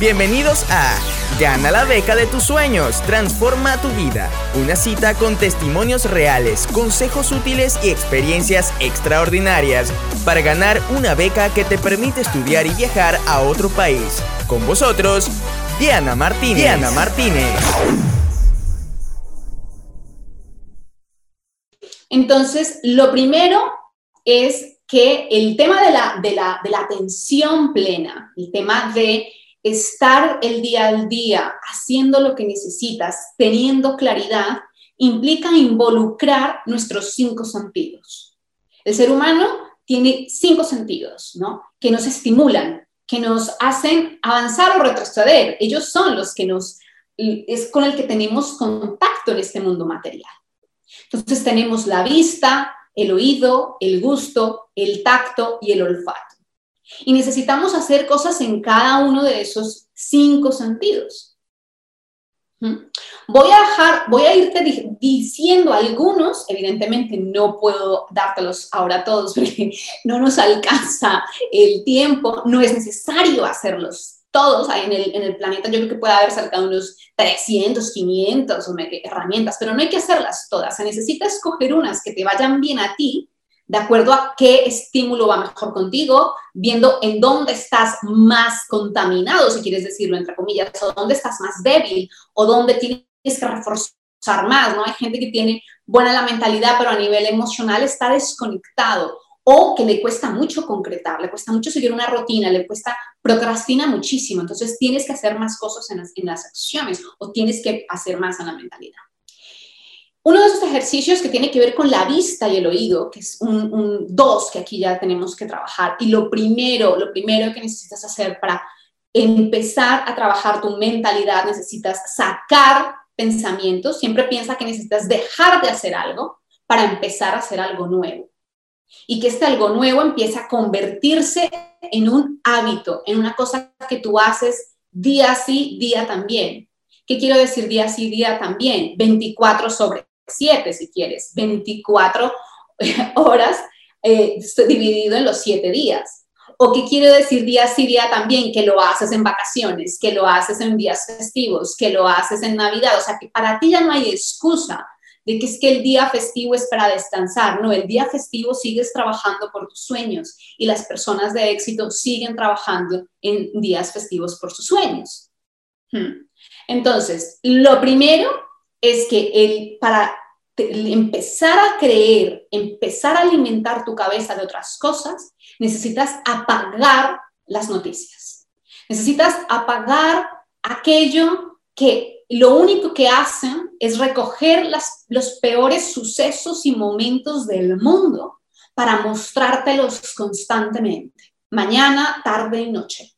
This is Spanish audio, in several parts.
Bienvenidos a Gana la beca de tus sueños, transforma tu vida. Una cita con testimonios reales, consejos útiles y experiencias extraordinarias para ganar una beca que te permite estudiar y viajar a otro país. Con vosotros, Diana Martínez. Diana Martínez. Entonces, lo primero es que el tema de la, de la, de la atención plena, el tema de estar el día al día haciendo lo que necesitas, teniendo claridad, implica involucrar nuestros cinco sentidos. El ser humano tiene cinco sentidos, ¿no? Que nos estimulan, que nos hacen avanzar o retroceder. Ellos son los que nos, es con el que tenemos contacto en este mundo material. Entonces tenemos la vista, el oído, el gusto, el tacto y el olfato. Y necesitamos hacer cosas en cada uno de esos cinco sentidos. Voy a dejar, voy a irte diciendo algunos, evidentemente no puedo dártelos ahora todos porque no nos alcanza el tiempo, no es necesario hacerlos todos en el, en el planeta, yo creo que puede haber cerca de unos 300, 500 herramientas, pero no hay que hacerlas todas, se necesita escoger unas que te vayan bien a ti de acuerdo a qué estímulo va mejor contigo, viendo en dónde estás más contaminado, si quieres decirlo entre comillas, o dónde estás más débil, o dónde tienes que reforzar más, ¿no? Hay gente que tiene buena la mentalidad, pero a nivel emocional está desconectado, o que le cuesta mucho concretar, le cuesta mucho seguir una rutina, le cuesta, procrastina muchísimo, entonces tienes que hacer más cosas en las, acciones, o tienes que hacer más en la mentalidad. Uno de esos ejercicios que tiene que ver con la vista y el oído, que es un, dos que aquí ya tenemos que trabajar. Y lo primero, lo primero que necesitas hacer para empezar a trabajar tu mentalidad, necesitas sacar pensamientos. Siempre piensa que necesitas dejar de hacer algo para empezar a hacer algo nuevo. Y que este algo nuevo empieza a convertirse en un hábito, en una cosa que tú haces día sí, día también. ¿Qué quiero decir día sí, día también? 24 sobre 7 si quieres, 24 horas eh, dividido en los 7 días. ¿O qué quiero decir día sí, día también? Que lo haces en vacaciones, que lo haces en días festivos, que lo haces en Navidad. O sea, que para ti ya no hay excusa de que es que el día festivo es para descansar. No, el día festivo sigues trabajando por tus sueños y las personas de éxito siguen trabajando en días festivos por sus sueños. Hmm. Entonces, lo primero es que el, para empezar a creer, empezar a alimentar tu cabeza de otras cosas, necesitas apagar las noticias. Necesitas apagar aquello que lo único que hacen es recoger los peores sucesos y momentos del mundo para mostrártelos constantemente, mañana, tarde y noche.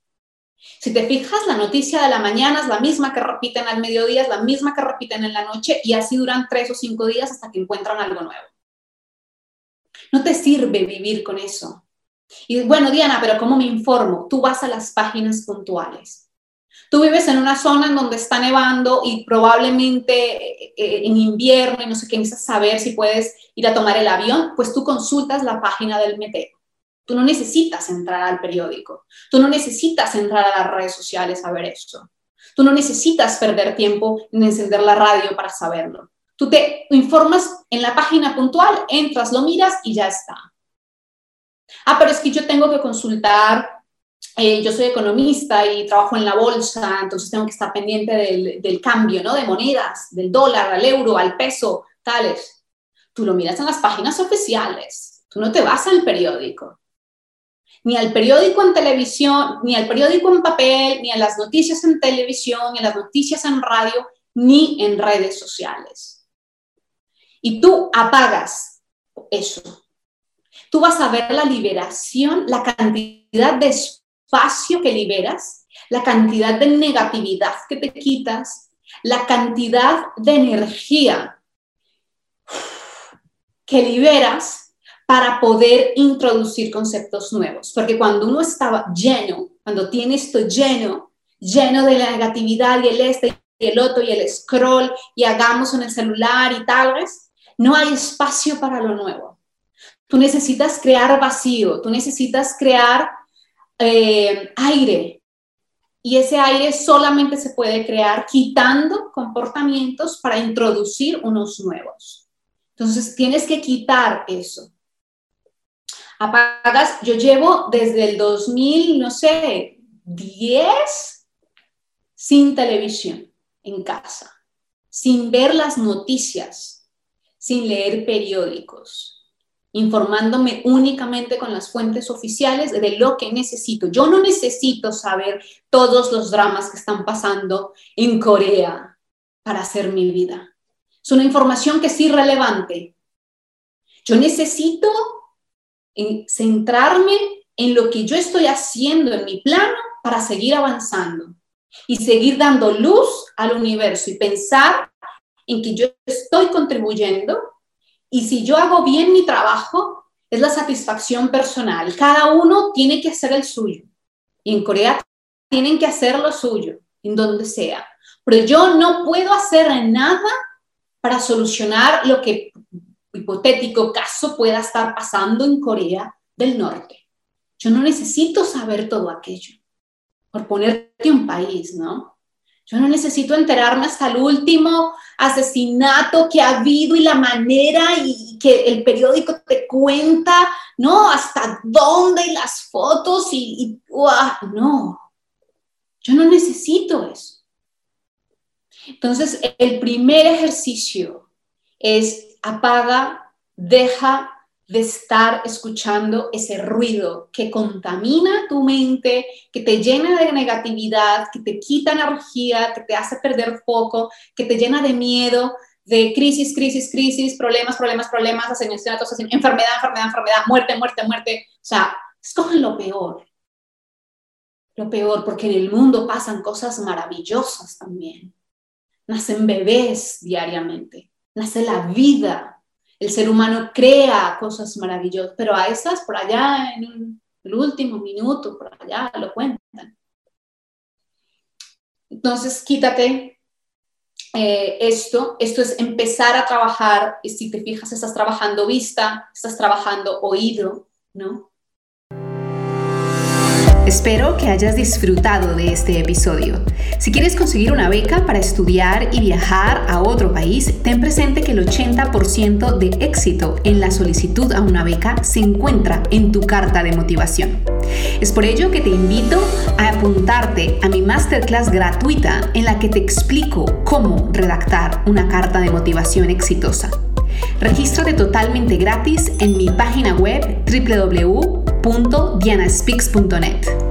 Si te fijas, la noticia de la mañana es la misma que repiten al mediodía, es la misma que repiten en la noche y así duran tres o cinco días hasta que encuentran algo nuevo. No te sirve vivir con eso. Y bueno, Diana, pero ¿cómo me informo? Tú vas a las páginas puntuales. Tú vives en una zona en donde está nevando y probablemente eh, eh, en invierno y no sé qué, necesitas saber si puedes ir a tomar el avión, pues tú consultas la página del meteo. Tú no necesitas entrar al periódico, tú no necesitas entrar a las redes sociales a ver esto. Tú no necesitas perder tiempo en encender la radio para saberlo. Tú te informas en la página puntual, entras, lo miras y ya está. Ah, pero es que yo tengo que consultar, eh, yo soy economista y trabajo en la bolsa, entonces tengo que estar pendiente del, del cambio, ¿no? De monedas, del dólar al euro, al peso, tales. Tú lo miras en las páginas oficiales, tú no te vas al periódico ni al periódico en televisión, ni al periódico en papel, ni a las noticias en televisión, ni a las noticias en radio, ni en redes sociales. Y tú apagas eso. Tú vas a ver la liberación, la cantidad de espacio que liberas, la cantidad de negatividad que te quitas, la cantidad de energía que liberas para poder introducir conceptos nuevos. Porque cuando uno estaba lleno, cuando tiene esto lleno, lleno de la negatividad y el este y el otro y el scroll y hagamos en el celular y tal vez, no hay espacio para lo nuevo. Tú necesitas crear vacío, tú necesitas crear eh, aire, Y ese aire solamente se puede crear quitando comportamientos para introducir unos nuevos. Entonces, tienes que quitar eso. Apagas, yo llevo desde el 2000, no sé, 10 sin televisión en casa, sin ver las noticias, sin leer periódicos informándome únicamente con las fuentes oficiales de lo que necesito. Yo no necesito saber todos los dramas que están pasando en Corea para hacer mi vida. Es una información que es irrelevante. Yo necesito centrarme en lo que yo estoy haciendo en mi plano para seguir avanzando y seguir dando luz al universo y pensar en que yo estoy contribuyendo y si yo hago bien mi trabajo, es la satisfacción personal. Cada uno tiene que hacer el suyo. Y en Corea tienen que hacer lo suyo, en donde sea. Pero yo no puedo hacer nada para solucionar lo que hipotético caso pueda estar pasando en Corea del Norte. Yo no necesito saber todo aquello, por ponerte un país, ¿no? Yo no necesito enterarme hasta el último asesinato que ha habido y la manera y que el periódico te cuenta, ¿no? Hasta dónde y las fotos y, no. Yo no necesito eso. Entonces, el primer ejercicio es apaga, deja de estar escuchando ese ruido que contamina tu mente, que te llena de negatividad, que te quita energía, que te hace perder foco, que te llena de miedo, de crisis, crisis, crisis, problemas, problemas, problemas, asesinatos, enfermedad, enfermedad, enfermedad, muerte, muerte, muerte. O sea, escogen lo peor. Lo peor, porque en el mundo pasan cosas maravillosas también. Nacen bebés diariamente, nace la vida el ser humano crea cosas maravillosas, pero a esas por allá en el último minuto, por allá lo cuentan. Entonces, quítate eh, esto. Esto es empezar a trabajar, y si te fijas, estás trabajando vista, estás trabajando oído, ¿no? Espero que hayas disfrutado de este episodio. Si quieres conseguir una beca para estudiar y viajar a otro país, ten presente que el 80% de éxito en la solicitud a una beca se encuentra en tu carta de motivación. Es por ello que te invito a apuntarte a mi masterclass gratuita en la que te explico cómo redactar una carta de motivación exitosa. Regístrate totalmente gratis en mi página web www.dianaspeaks.net.